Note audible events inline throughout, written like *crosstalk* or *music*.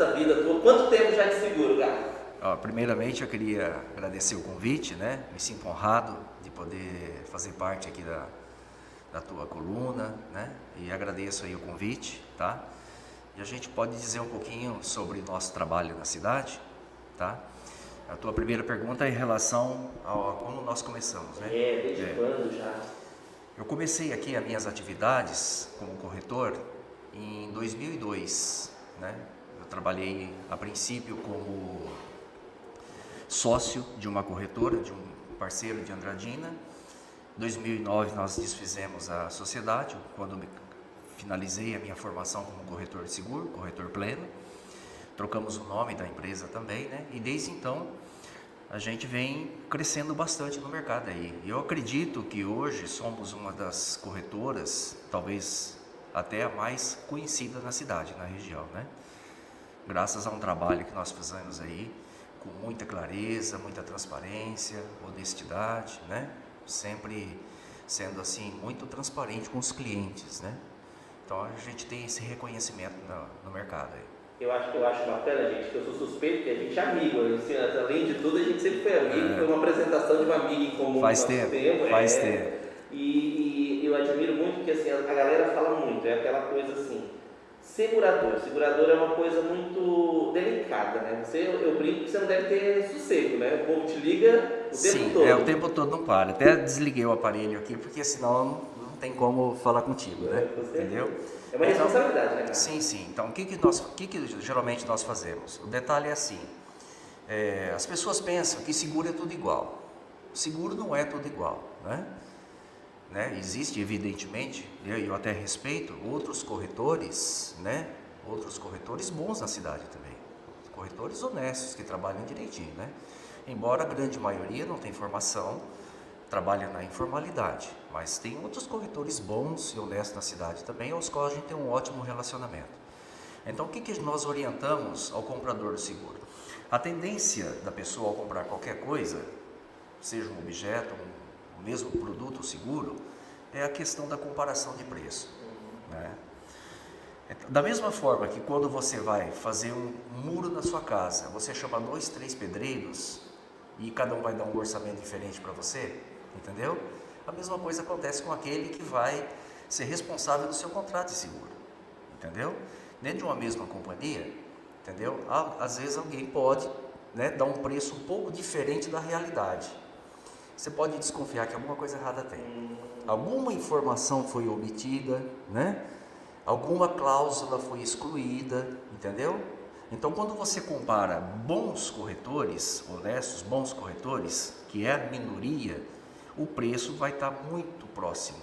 dessa vida tua. Quanto tempo já de seguro, Galo? Ó, primeiramente eu queria agradecer o convite, né? Me sinto honrado de poder fazer parte aqui da, da tua coluna, né? E agradeço aí o convite, tá? E a gente pode dizer um pouquinho sobre nosso trabalho na cidade, tá? A tua primeira pergunta é em relação ao, a como nós começamos, né? É, desde é. quando já? Eu comecei aqui as minhas atividades como corretor em 2002, né? Trabalhei a princípio como sócio de uma corretora, de um parceiro de Andradina. Em 2009 nós desfizemos a sociedade, quando finalizei a minha formação como corretor de seguro, corretor pleno. Trocamos o nome da empresa também, né? E desde então a gente vem crescendo bastante no mercado aí. Eu acredito que hoje somos uma das corretoras, talvez até a mais conhecida na cidade, na região, né? Graças a um trabalho que nós fizemos aí, com muita clareza, muita transparência, honestidade, né? Sempre sendo assim muito transparente com os clientes, né? Então a gente tem esse reconhecimento no, no mercado aí. Eu acho, eu acho bacana, gente, que eu sou suspeito, que a gente é amigo. Além de tudo, a gente sempre foi amigo. É. Foi uma apresentação de uma amiga em comum. Faz tempo, tempo, faz é. tempo. E, e, eu admiro muito porque assim, a galera fala muito, é aquela coisa assim, Segurador. Segurador é uma coisa muito delicada, né? Você, eu brinco que você não deve ter sossego, né? O povo te liga o Sim, tempo todo. é, o tempo todo não para. Até desliguei o aparelho aqui, porque senão não, não tem como falar contigo, né? Entendeu? É uma então, responsabilidade, né? Cara? Sim, sim. Então, o que, que, nós, o que, que geralmente nós fazemos? O detalhe é assim, é, as pessoas pensam que seguro é tudo igual. Seguro não é tudo igual, né? Né? Existe, evidentemente, eu até respeito, outros corretores, né? outros corretores bons na cidade também, corretores honestos que trabalham direitinho. Né? Embora a grande maioria não tenha formação, trabalha na informalidade, mas tem outros corretores bons e honestos na cidade também, aos quais a gente tem um ótimo relacionamento. Então, o que, que nós orientamos ao comprador do seguro? A tendência da pessoa ao comprar qualquer coisa, seja um objeto, um o mesmo produto, seguro, é a questão da comparação de preço. Né? Da mesma forma que quando você vai fazer um muro na sua casa, você chama dois, três pedreiros e cada um vai dar um orçamento diferente para você, entendeu? A mesma coisa acontece com aquele que vai ser responsável do seu contrato de seguro, entendeu? Dentro de uma mesma companhia, entendeu? Às vezes alguém pode né, dar um preço um pouco diferente da realidade você pode desconfiar que alguma coisa errada tem. Alguma informação foi omitida, né? Alguma cláusula foi excluída, entendeu? Então, quando você compara bons corretores, honestos, bons corretores, que é a minoria, o preço vai estar muito próximo.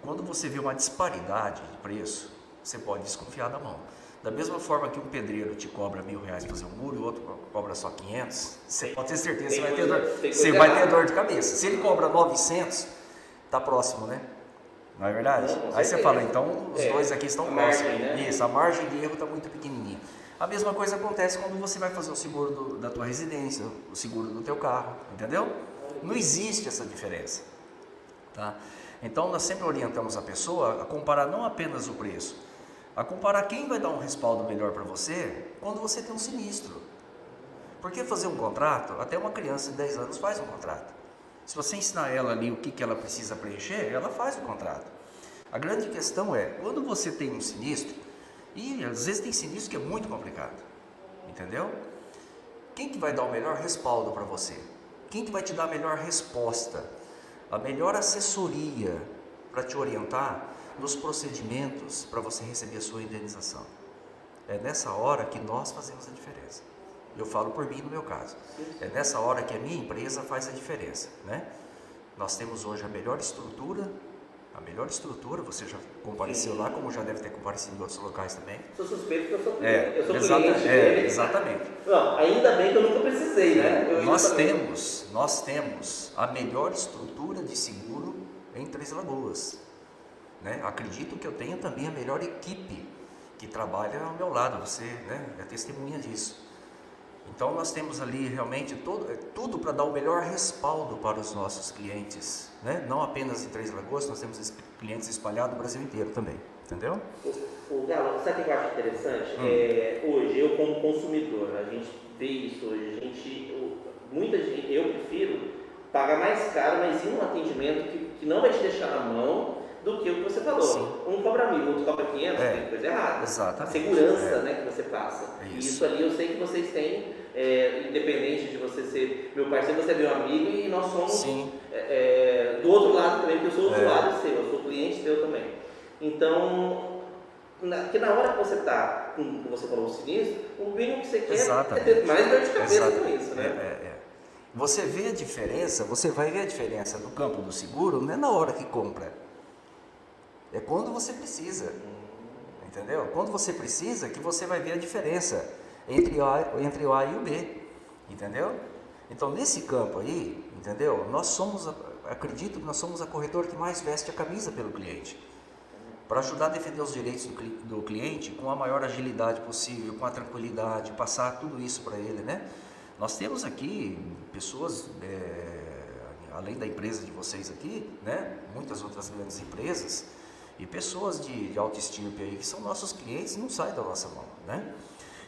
Quando você vê uma disparidade de preço, você pode desconfiar da mão. Da mesma forma que um pedreiro te cobra mil reais para fazer um muro e o outro cobra só 500, você pode ter certeza que você vai ter dor, você vai ter dor de cabeça. Se ele cobra 900, tá próximo, né? Não é verdade? Não, Aí você fala, então os é, dois aqui estão próximos. Né? Isso, a margem de erro está muito pequenininha. A mesma coisa acontece quando você vai fazer o seguro do, da tua residência, o seguro do teu carro, entendeu? Não existe essa diferença, tá? Então nós sempre orientamos a pessoa a comparar não apenas o preço, a comparar quem vai dar um respaldo melhor para você quando você tem um sinistro. Porque fazer um contrato, até uma criança de 10 anos faz um contrato. Se você ensinar ela ali o que, que ela precisa preencher, ela faz o contrato. A grande questão é, quando você tem um sinistro, e às vezes tem sinistro que é muito complicado, entendeu? Quem que vai dar o melhor respaldo para você? Quem que vai te dar a melhor resposta? A melhor assessoria para te orientar nos procedimentos para você receber a sua indenização. É nessa hora que nós fazemos a diferença. Eu falo por mim no meu caso. É nessa hora que a minha empresa faz a diferença, né? Nós temos hoje a melhor estrutura, A melhor estrutura, você já compareceu Sim. lá, como já deve ter comparecido em outros locais também. Sou suspeito que eu sou cliente. É, eu sou exata, cliente é. Exatamente. Não, ainda bem que eu nunca precisei, né? Eu nós temos, nós temos a melhor estrutura de seguro em Três Lagoas. Né? Acredito que eu tenho também a melhor equipe que trabalha ao meu lado, você né, é testemunha disso. Então nós temos ali realmente todo, é tudo para dar o melhor respaldo para os nossos clientes, né? não apenas em Três Lagoas, nós temos clientes espalhados no Brasil inteiro também, entendeu? O, o Galo, sabe o que eu acho interessante? Hum. É, hoje, eu como consumidor, a gente vê isso hoje, a gente, muita gente, eu prefiro pagar mais caro, mas ir num atendimento que, que não vai te deixar na mão do que o que você falou. Sim. Um cobra mil, outro cobra 500, é. tem coisa errada. Exatamente. Segurança é. né, que você passa. Isso. E isso ali eu sei que vocês têm, é, independente de você ser meu parceiro, você é meu amigo e nós somos é, é, do outro lado também, porque eu sou é. usuário seu, eu sou cliente seu também. Então, na, que na hora que você está, como você falou, o sinistro, o mínimo que você quer Exatamente. é ter mais dor de cabeça Exatamente. com isso, né? Você vê a diferença, você vai ver a diferença do campo do seguro, não é na hora que compra é quando você precisa. Entendeu? Quando você precisa que você vai ver a diferença entre o A, entre o a e o B. Entendeu? Então, nesse campo aí, entendeu? Nós somos, acredito que nós somos a corretora que mais veste a camisa pelo cliente. Para ajudar a defender os direitos do, cliente com a maior agilidade possível, com a tranquilidade, passar tudo isso para ele, né? Nós temos aqui pessoas, é, além da empresa de vocês aqui, né? Muitas outras grandes empresas, e pessoas de, de autoestima aí que são nossos clientes não saem da nossa mão, né?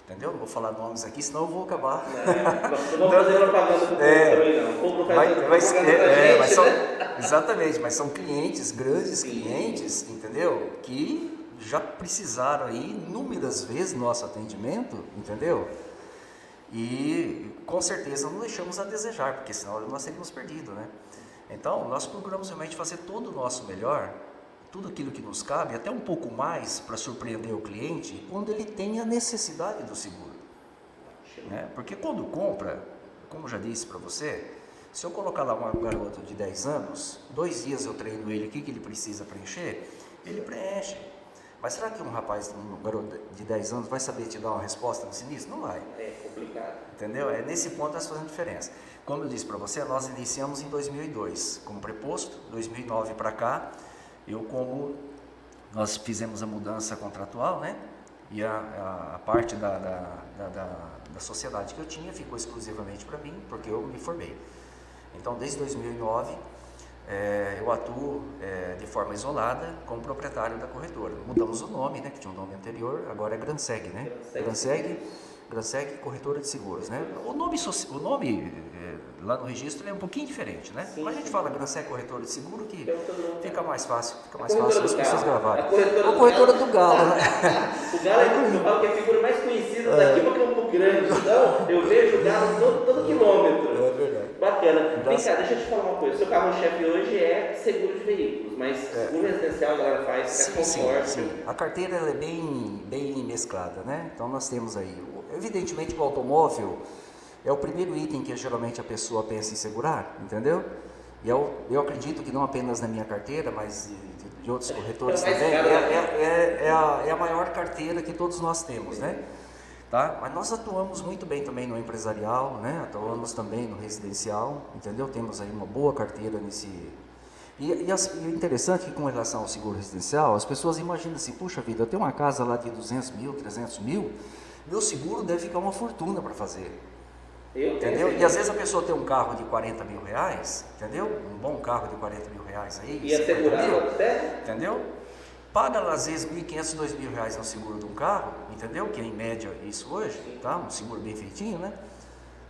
Entendeu? Não vou falar nomes aqui, senão eu vou acabar. É, não *laughs* vou fazer propaganda do é, também, não. O vai, vai, é, é, mas são, né? Exatamente, mas são clientes, grandes Sim. clientes, entendeu? Que já precisaram aí inúmeras vezes nosso atendimento, entendeu? E com certeza não deixamos a desejar, porque senão nós teríamos perdido, né? Então, nós procuramos realmente fazer todo o nosso melhor tudo aquilo que nos cabe, até um pouco mais para surpreender o cliente, quando ele tem a necessidade do seguro. Né? Porque quando compra, como já disse para você, se eu colocar lá um garoto de 10 anos, dois dias eu treino ele, o que, que ele precisa preencher, ele preenche. Mas será que um rapaz, um garoto de 10 anos vai saber te dar uma resposta no sinistro? Não vai. É complicado. Entendeu? É nesse ponto nós fazendo diferença. Como eu disse para você, nós iniciamos em 2002 como preposto, 2009 para cá, eu como nós fizemos a mudança contratual, né? E a, a parte da, da, da, da, sociedade que eu tinha ficou exclusivamente para mim, porque eu me formei. Então, desde 2009, é, eu atuo é, de forma isolada como proprietário da corretora. Mudamos o nome, né, que tinha um nome anterior, agora é Granseg, né? Granseg, Granseg Corretora de Seguros, né? O nome, o nome lá no registro é um pouquinho diferente, né? Sim, Mas a gente fala Grancé Corretora de Seguro que fica mais fácil, fica mais fácil as pessoas gravarem. A corretora, a corretora do, Galo, né? *laughs* o Galo é, eu falo que é a figura mais conhecida daqui para Campo Grande. Então, eu vejo o Galo todo, todo quilômetro. É verdade. Bacana. Vem cá, deixa eu te falar uma coisa. Seu carro-chefe hoje é seguro de veículos, mas é. seguro residencial a galera faz, sim, conforto. Sim, sim. A carteira é bem, bem mesclada, né? Então nós temos aí, evidentemente o automóvel é o primeiro item que geralmente a pessoa pensa em segurar, entendeu? E eu, eu acredito que não apenas na minha carteira, mas de, de outros corretores também, é, é, é, é, a, é a maior carteira que todos nós temos, né? Tá? Mas nós atuamos muito bem também no empresarial, né? Atuamos também no residencial, entendeu? Temos aí uma boa carteira nesse... E, e, as, e interessante que com relação ao seguro residencial, as pessoas imaginam assim, puxa vida, eu tenho uma casa lá de 200 mil, 300 mil, meu seguro deve ficar uma fortuna para fazer. Eu entendeu? E às vezes a pessoa tem um carro de 40 mil reais, entendeu? Um bom carro de 40 mil reais aí. E assegurado até? Entendeu? Paga às vezes 1.500, 2 mil reais no seguro de um carro, entendeu? Que é em média isso hoje, tá? Um seguro bem feitinho, né?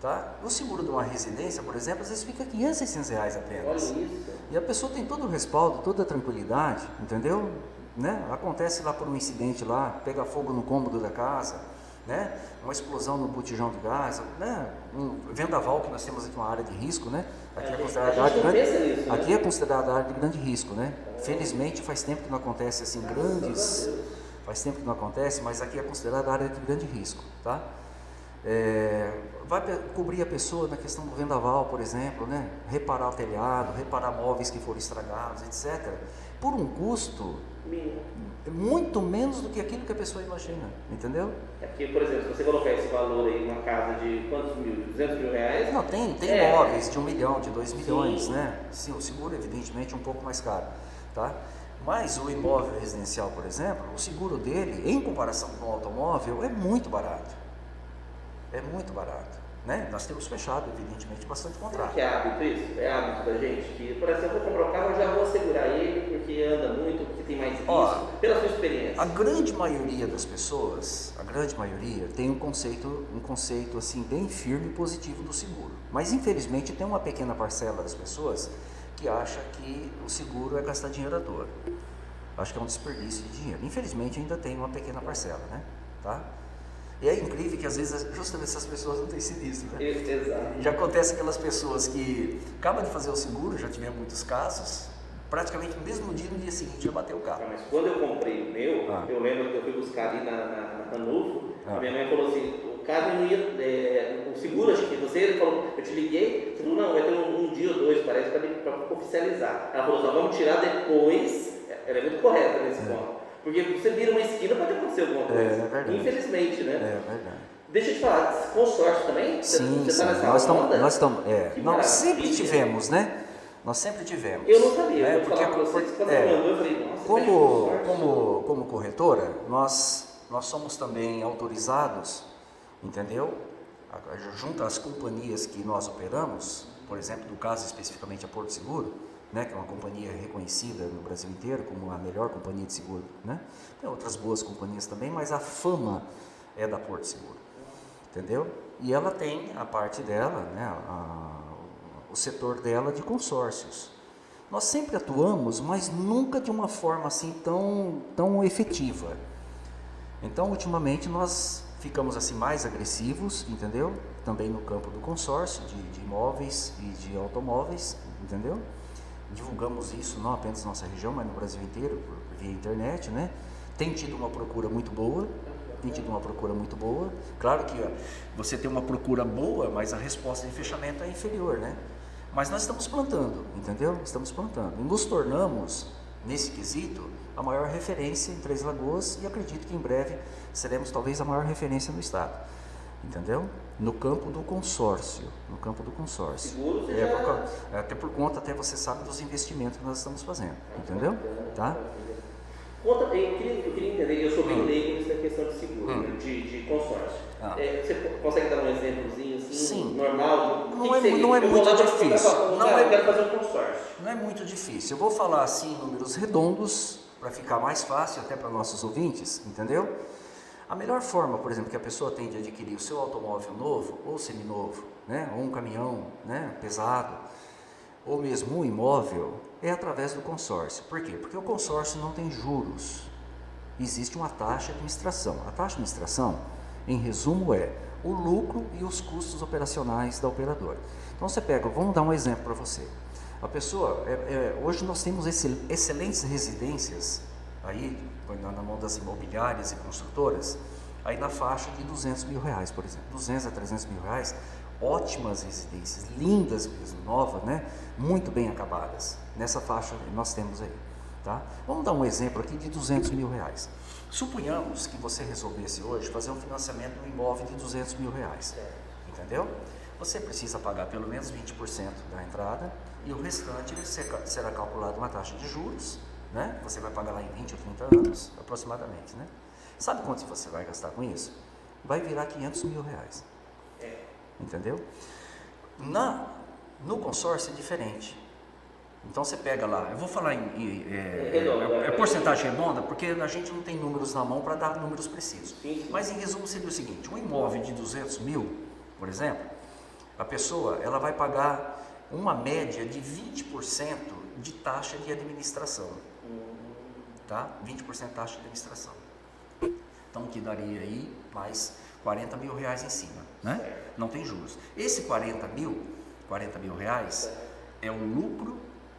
Tá? No seguro de uma residência, por exemplo, às vezes fica 500, 600 reais apenas. Olha isso. E a pessoa tem todo o respaldo, toda a tranquilidade, entendeu? Né? Acontece lá por um incidente lá, pega fogo no cômodo da casa, né? uma explosão no botijão de gás, né? um vendaval que nós temos aqui uma área de risco, né? Aqui é, considerada área de grande, nisso, né? aqui é considerada área de grande risco, né? Felizmente faz tempo que não acontece assim grandes, faz tempo que não acontece, mas aqui é considerada área de grande risco, tá? É, vai cobrir a pessoa na questão do vendaval, por exemplo, né? reparar o telhado, reparar móveis que foram estragados, etc. Por um custo muito menos do que aquilo que a pessoa imagina, entendeu? É porque, por exemplo, se você colocar esse valor aí numa casa de quantos mil? 200 mil reais? Não, tem, tem é. móveis de um milhão, de dois milhões, Sim. né? Sim, o seguro, evidentemente, é um pouco mais caro, tá? Mas o imóvel residencial, por exemplo, o seguro dele, em comparação com o automóvel, é muito barato. É muito barato. Né? Nós temos fechado, evidentemente, bastante contrato. é hábito isso? É hábito da gente? Que, por exemplo, eu vou comprar um carro, eu já vou segurar ele porque anda muito, porque tem mais risco, Ó, pela sua experiência. A grande maioria das pessoas, a grande maioria, tem um conceito, um conceito assim bem firme e positivo do seguro. Mas infelizmente tem uma pequena parcela das pessoas que acha que o seguro é gastar dinheiro à toa. Acho que é um desperdício de dinheiro. Infelizmente ainda tem uma pequena parcela, né? Tá? E é incrível que às vezes justamente essas pessoas não têm sinistro, né? Exato. Já acontece aquelas pessoas que acabam de fazer o seguro, já tivemos muitos casos, praticamente no mesmo dia, no dia seguinte já bateu o carro. Ah, mas quando eu comprei o meu, ah. eu lembro que eu fui buscar ali na, na, na Ranulfo, ah. a minha mãe falou assim, o carro não ia, é, o seguro, acho que você, ele falou, eu te liguei, você falou, não, vai ter um, um dia ou dois, parece, para oficializar. Ela falou, só vamos tirar depois, ela é muito correta nesse é. Porque você vira uma esquina pode acontecer alguma coisa. É, é verdade. Infelizmente, né? É verdade. Deixa eu te falar, consórcio também? Sim, você, tá sim. nós estamos, nós estamos, é, nós sempre tivemos, né? Nós sempre tivemos. Eu não sabia, né? Porque, falar vocês, quando é, eu falei, nossa, como, como, como corretora, nós, nós somos também autorizados, entendeu? Junto às companhias que nós operamos, por exemplo, no caso especificamente a Porto Seguro, né, que é uma companhia reconhecida no Brasil inteiro como a melhor companhia de seguro. Né? Tem outras boas companhias também, mas a fama é da Porto Seguro. Entendeu? E ela tem a parte dela, né, a, o setor dela de consórcios. Nós sempre atuamos, mas nunca de uma forma assim tão, tão efetiva. Então, ultimamente, nós ficamos assim mais agressivos, entendeu? Também no campo do consórcio de, de imóveis e de automóveis, entendeu? Divulgamos isso não apenas na nossa região, mas no Brasil inteiro, por, via internet, né? Tem tido uma procura muito boa, tem tido uma procura muito boa. Claro que ó, você tem uma procura boa, mas a resposta de fechamento é inferior, né? Mas nós estamos plantando, entendeu? Estamos plantando. E nos tornamos, nesse quesito, a maior referência em Três Lagoas e acredito que em breve seremos talvez a maior referência no estado entendeu? No campo do consórcio, no campo do consórcio. É, por, é, até por conta, até você sabe dos investimentos que nós estamos fazendo, entendeu? Tá? Conta, eu queria, eu queria entender, eu sou bem hum. leigo nessa questão de seguro, hum. de, de consórcio. Ah. É, você consegue dar um exemplozinho assim, Sim. normal? Não, que é, que não é muito difícil. Não é, eu quero fazer um consórcio. Não é muito difícil. Eu vou falar assim em números redondos, para ficar mais fácil até para nossos ouvintes, entendeu? A melhor forma, por exemplo, que a pessoa tem de adquirir o seu automóvel novo ou seminovo, né, ou um caminhão né, pesado, ou mesmo um imóvel, é através do consórcio. Por quê? Porque o consórcio não tem juros. Existe uma taxa de administração. A taxa de administração, em resumo, é o lucro e os custos operacionais da operadora. Então você pega, vamos dar um exemplo para você. A pessoa, é, é, hoje nós temos excelentes residências aí na mão das imobiliárias e construtoras, aí na faixa de 200 mil reais, por exemplo, 200 a 300 mil reais, ótimas residências, lindas mesmo, novas, né? muito bem acabadas, nessa faixa nós temos aí. Tá? Vamos dar um exemplo aqui de 200 mil reais. Suponhamos que você resolvesse hoje fazer um financiamento de um imóvel de 200 mil reais, entendeu? Você precisa pagar pelo menos 20% da entrada e o restante será calculado uma taxa de juros né? Você vai pagar lá em 20 ou 30 anos, aproximadamente, né? Sabe quanto você vai gastar com isso? Vai virar 500 mil reais. É. Entendeu? Na, no consórcio é diferente. Então você pega lá, eu vou falar em, em é, é, é, porcentagem redonda, porque a gente não tem números na mão para dar números precisos. Mas em resumo seria o seguinte: um imóvel de 200 mil, por exemplo, a pessoa ela vai pagar uma média de 20% de taxa de administração tá? 20% taxa de administração. Então, que daria aí mais 40 mil reais em cima, né? Não tem juros. Esse 40 mil, 40 mil reais é o lucro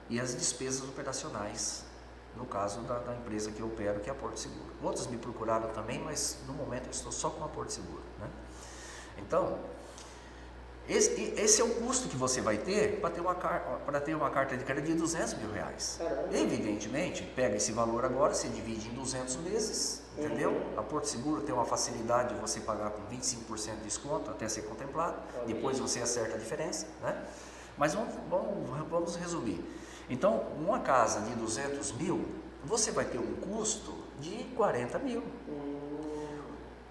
e as despesas operacionais, no caso da, da, empresa que eu opero, que é a Porto Seguro. Outros me procuraram também, mas no momento eu estou só com a Porto Seguro, né? Então, esse, esse, é o custo que você vai ter para ter, uma, ter uma carta de crédito de 200 mil reais. Caramba. Evidentemente, pega esse valor agora, você divide em 200 meses, uhum. entendeu? A Porto Seguro tem uma facilidade de você pagar com 25% de desconto até ser contemplado. Depois você acerta a diferença, né? Mas vamos, vamos, vamos resumir. Então, uma casa de 200 mil, você vai ter um custo de 40 mil. Uhum.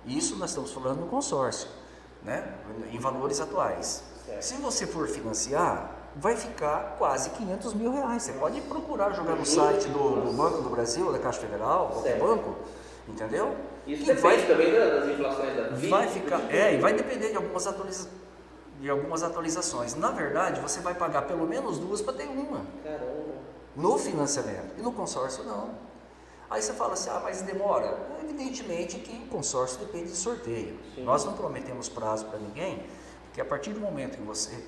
Isso nós estamos falando no consórcio né? em valores atuais. Certo. Se você for financiar, vai ficar quase 500 mil reais. Você pode procurar jogar no site do, do Banco do Brasil, da Caixa Federal, qualquer certo. banco, entendeu? Isso depende vai, também das inflações da vida. Vai ficar, é, e vai depender de algumas, atualiza, de algumas atualizações. Na verdade, você vai pagar pelo menos duas para ter uma. Caramba. No financiamento. E no consórcio, não. Aí você fala assim, ah, mas demora. Evidentemente que o consórcio depende de sorteio. Sim. Nós não prometemos prazo para ninguém, porque a partir do momento que você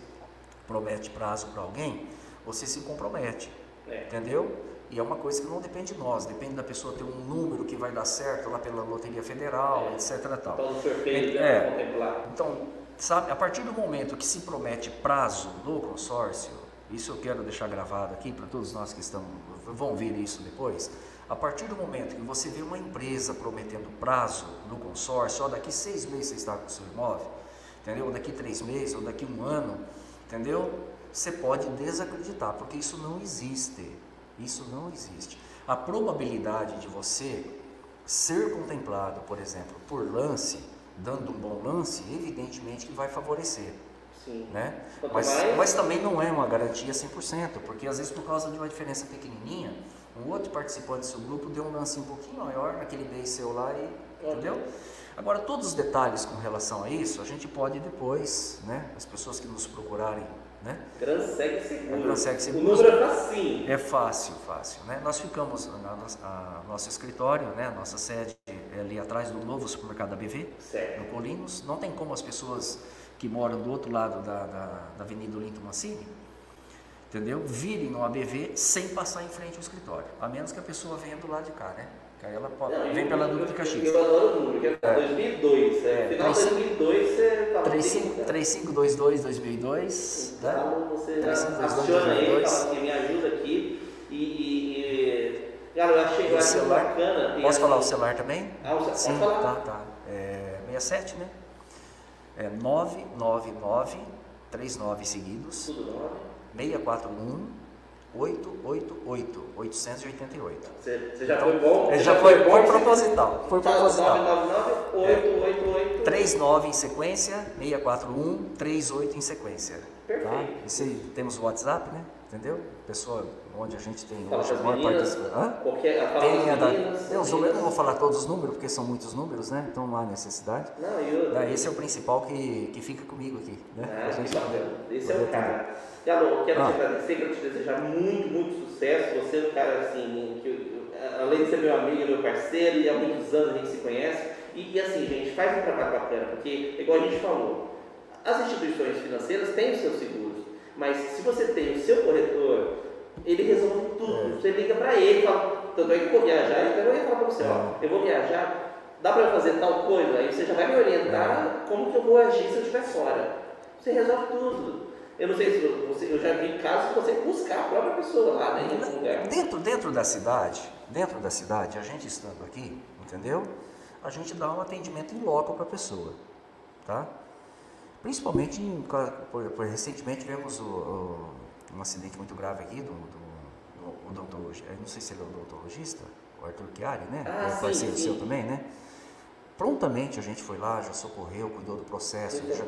promete prazo para alguém, você se compromete. É. Entendeu? E é uma coisa que não depende de nós, depende da pessoa ter um número que vai dar certo lá pela Loteria Federal, é. etc. Tal. Então, sorteio é, Então, sabe, a partir do momento que se promete prazo no consórcio, isso eu quero deixar gravado aqui para todos nós que estão, vão ver isso depois a partir do momento que você vê uma empresa prometendo prazo no consórcio, ó, daqui seis meses você está com o seu imóvel, entendeu? Ou daqui três meses, ou daqui um ano, entendeu? Você pode desacreditar, porque isso não existe. Isso não existe. A probabilidade de você ser contemplado, por exemplo, por lance, dando um bom lance, evidentemente que vai favorecer. Sim. Né? Mas, mais... mas também não é uma garantia 100%, porque às vezes por causa de uma diferença pequenininha, um outro participante do seu grupo deu um lance um pouquinho maior naquele mês seu lá e, entendeu? Agora, todos os detalhes com relação a isso, a gente pode depois, né? As pessoas que nos procurarem, né? Gran Segue Seguro. É Seguro. O número é fácil. É fácil, fácil, né? Nós ficamos, na, na, nosso escritório, né? Nossa sede é ali atrás do novo supermercado da BV, certo. no Colinos. Não tem como as pessoas que moram do outro lado da, da, da Avenida Olinto Mancini, entendeu? Virem no ABV sem passar em frente ao escritório, a menos que a pessoa venha do lado de cá, né? Que aí ela pode, não, vem eu, pela Dutra de Caxias. Eu adoro o número, que é, 2002, é, é, final de 2002 você fala 3522 2002, então, né? você 3522 aí, fala assim, me ajuda aqui e, e, e cara, eu achei, eu achei celular, bacana. Posso falar o celular também? Ah, o Sim, falar? tá, tá. É 67, né? É 999 39 seguidos. Tudo 9 641 888 888. Você, você já então, foi bom? Ele já, foi, foi proposital. Foi tá, proposital. 999 888 39 em sequência, 641 38 em sequência. Perfeito. Tá? Esse, temos o WhatsApp, né? Entendeu? Pessoa onde a gente tem hoje a maior parte das... Tem a da, meninas, eu, eu não vou falar todos os números, porque são muitos números, né? Então não há necessidade. Não, eu... Esse é o principal que, que fica comigo aqui. Né? Ah, a gente poder, Esse é o cara. Galo, quero ah. te agradecer, quero te desejar muito, muito sucesso. Você é um cara assim, que, além de ser meu amigo, meu parceiro, e há muitos anos a gente se conhece. E, e assim, gente, faz um trabalho bacana, porque, igual a gente falou, as instituições financeiras têm os seus seguros, mas se você tem o seu corretor, ele resolve tudo. É. Você liga para ele, fala, tanto é que eu vou viajar, então eu ia falar para você, ó, eu vou viajar, dá para fazer tal coisa, aí você já vai me orientar é. como que eu vou agir se eu estiver fora. Você resolve tudo. Eu não sei se você, eu já vi casos que você buscar a própria pessoa lá né, em lugar. Dentro, dentro da cidade, dentro da cidade, a gente estando aqui, entendeu? A gente dá um atendimento em loco para a pessoa, tá? Principalmente, em, por, por, recentemente tivemos o, o, um acidente muito grave aqui do, do, do, do não sei se ele é o odontologista, o Arthur Chiari, né? Ah, é parceiro seu também, né? Prontamente a gente foi lá, já socorreu, cuidou do processo, já,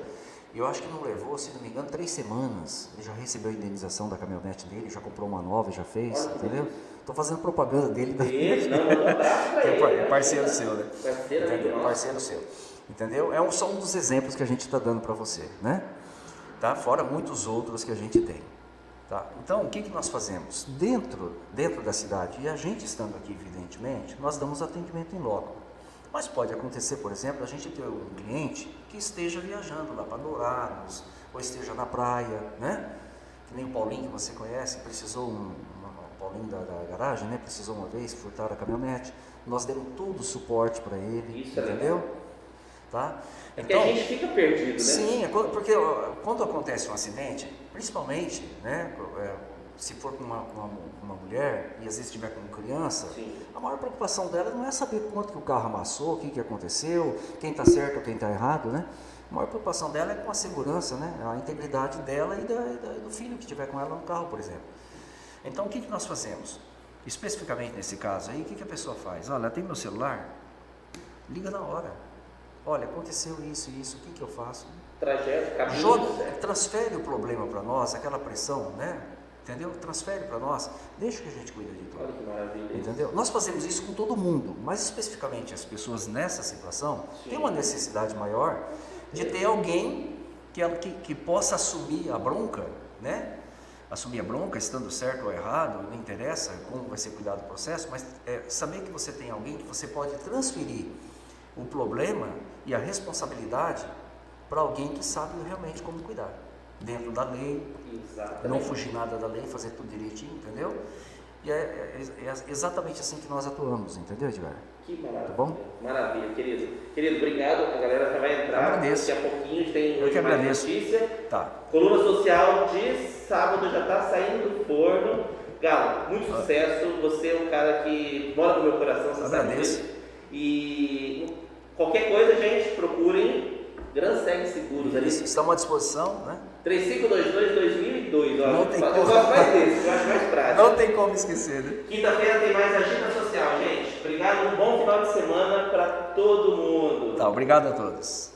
eu acho que não levou, se não me engano, três semanas. Ele já recebeu a indenização da caminhonete dele, já comprou uma nova, já fez, entendeu? Estou fazendo propaganda dele. Isso, não, não, é parceiro seu, né? Parceiro, entendeu? parceiro seu. Entendeu? É um, só um dos exemplos que a gente está dando para você, né? Tá? Fora muitos outros que a gente tem. Tá? Então, o que, que nós fazemos? Dentro, dentro da cidade, e a gente estando aqui, evidentemente, nós damos atendimento em loco. Mas pode acontecer, por exemplo, a gente ter um cliente que esteja viajando lá para Dourados, ou esteja na praia, né? Que nem o Paulinho que você conhece, precisou um, o Paulinho da, da, garagem, né? Precisou uma vez furtar a caminhonete. Nós demos todo o suporte para ele, Isso entendeu? É tá? É então, a gente fica perdido, né? Sim, é porque quando acontece um acidente, principalmente, né, é, se for com uma, uma, uma, mulher e às vezes estiver com criança, Sim. a maior preocupação dela não é saber quanto que o carro amassou, o que, que aconteceu, quem está certo ou quem está errado, né? A maior preocupação dela é com a segurança, né? A integridade dela e da, da, do filho que estiver com ela no carro, por exemplo. Então, o que, que nós fazemos? Especificamente nesse caso aí, o que, que a pessoa faz? Olha, tem meu celular, liga na hora. Olha, aconteceu isso e isso, o que, que eu faço? Trajeto, caminho, Joga, transfere o problema para nós, aquela pressão, né? Entendeu? Transfere para nós, deixa que a gente cuida de tudo. Olha que maravilha. Entendeu? Nós fazemos isso com todo mundo, mas especificamente as pessoas nessa situação Sim. têm uma necessidade maior de ter alguém que, que, que possa assumir a bronca, né? assumir a bronca, estando certo ou errado, não interessa como vai ser cuidado o processo, mas é, saber que você tem alguém que você pode transferir o problema e a responsabilidade para alguém que sabe realmente como cuidar, dentro da lei, Exatamente. não fugir nada da lei, fazer tudo direitinho, entendeu? E é, é, é exatamente assim que nós atuamos, entendeu, Edgar? Que maravilha. Tá bom? Maravilha, querido. Querido, obrigado. A galera já vai entrar. Agradeço. Daqui a pouquinho tem que agradeço. notícia. Tá. Coluna Social de sábado já está saindo do forno. Galo, muito ah. sucesso. Você é um cara que mora no meu coração, você agradeço. sabe disso. E qualquer coisa, gente, procurem Gran Seg Seguros ali. Estamos à disposição, né? 3522-2002. Não tem eu como. gosto mais desse, eu acho mais prático. Não tem como esquecer, né? Quinta-feira tem mais Agita Social, gente. Obrigado, um bom final de semana para todo mundo. Tá, obrigado a todos.